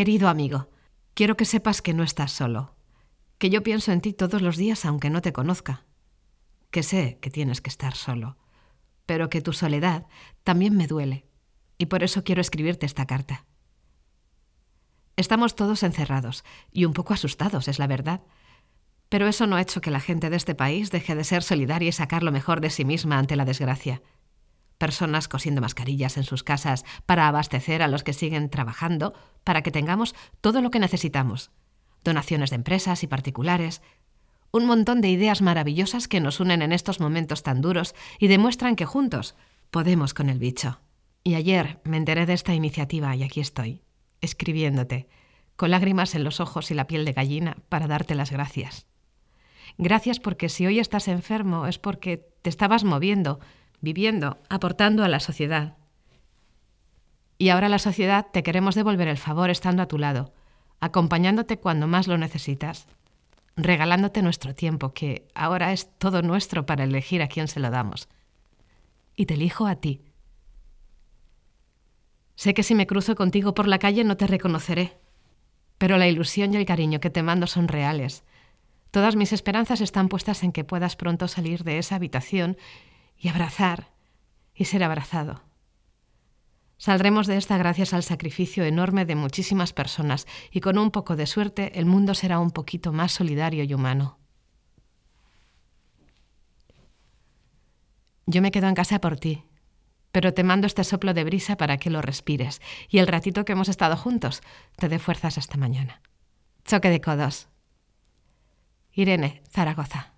Querido amigo, quiero que sepas que no estás solo, que yo pienso en ti todos los días aunque no te conozca, que sé que tienes que estar solo, pero que tu soledad también me duele, y por eso quiero escribirte esta carta. Estamos todos encerrados y un poco asustados, es la verdad. Pero eso no ha hecho que la gente de este país deje de ser solidaria y sacar lo mejor de sí misma ante la desgracia. Personas cosiendo mascarillas en sus casas para abastecer a los que siguen trabajando, para que tengamos todo lo que necesitamos. Donaciones de empresas y particulares. Un montón de ideas maravillosas que nos unen en estos momentos tan duros y demuestran que juntos podemos con el bicho. Y ayer me enteré de esta iniciativa y aquí estoy, escribiéndote, con lágrimas en los ojos y la piel de gallina, para darte las gracias. Gracias porque si hoy estás enfermo es porque te estabas moviendo, viviendo, aportando a la sociedad. Y ahora la sociedad te queremos devolver el favor estando a tu lado, acompañándote cuando más lo necesitas, regalándote nuestro tiempo, que ahora es todo nuestro para elegir a quién se lo damos. Y te elijo a ti. Sé que si me cruzo contigo por la calle no te reconoceré, pero la ilusión y el cariño que te mando son reales Todas mis esperanzas están puestas en que puedas pronto salir de esa habitación y abrazar y ser abrazado. Saldremos de esta gracias al sacrificio enorme de muchísimas personas y con un poco de suerte el mundo será un poquito más solidario y humano. Yo me quedo en casa por ti, pero te mando este soplo de brisa para que lo respires y el ratito que hemos estado juntos te dé fuerzas hasta mañana. Choque de codos. Irene, Zaragoza.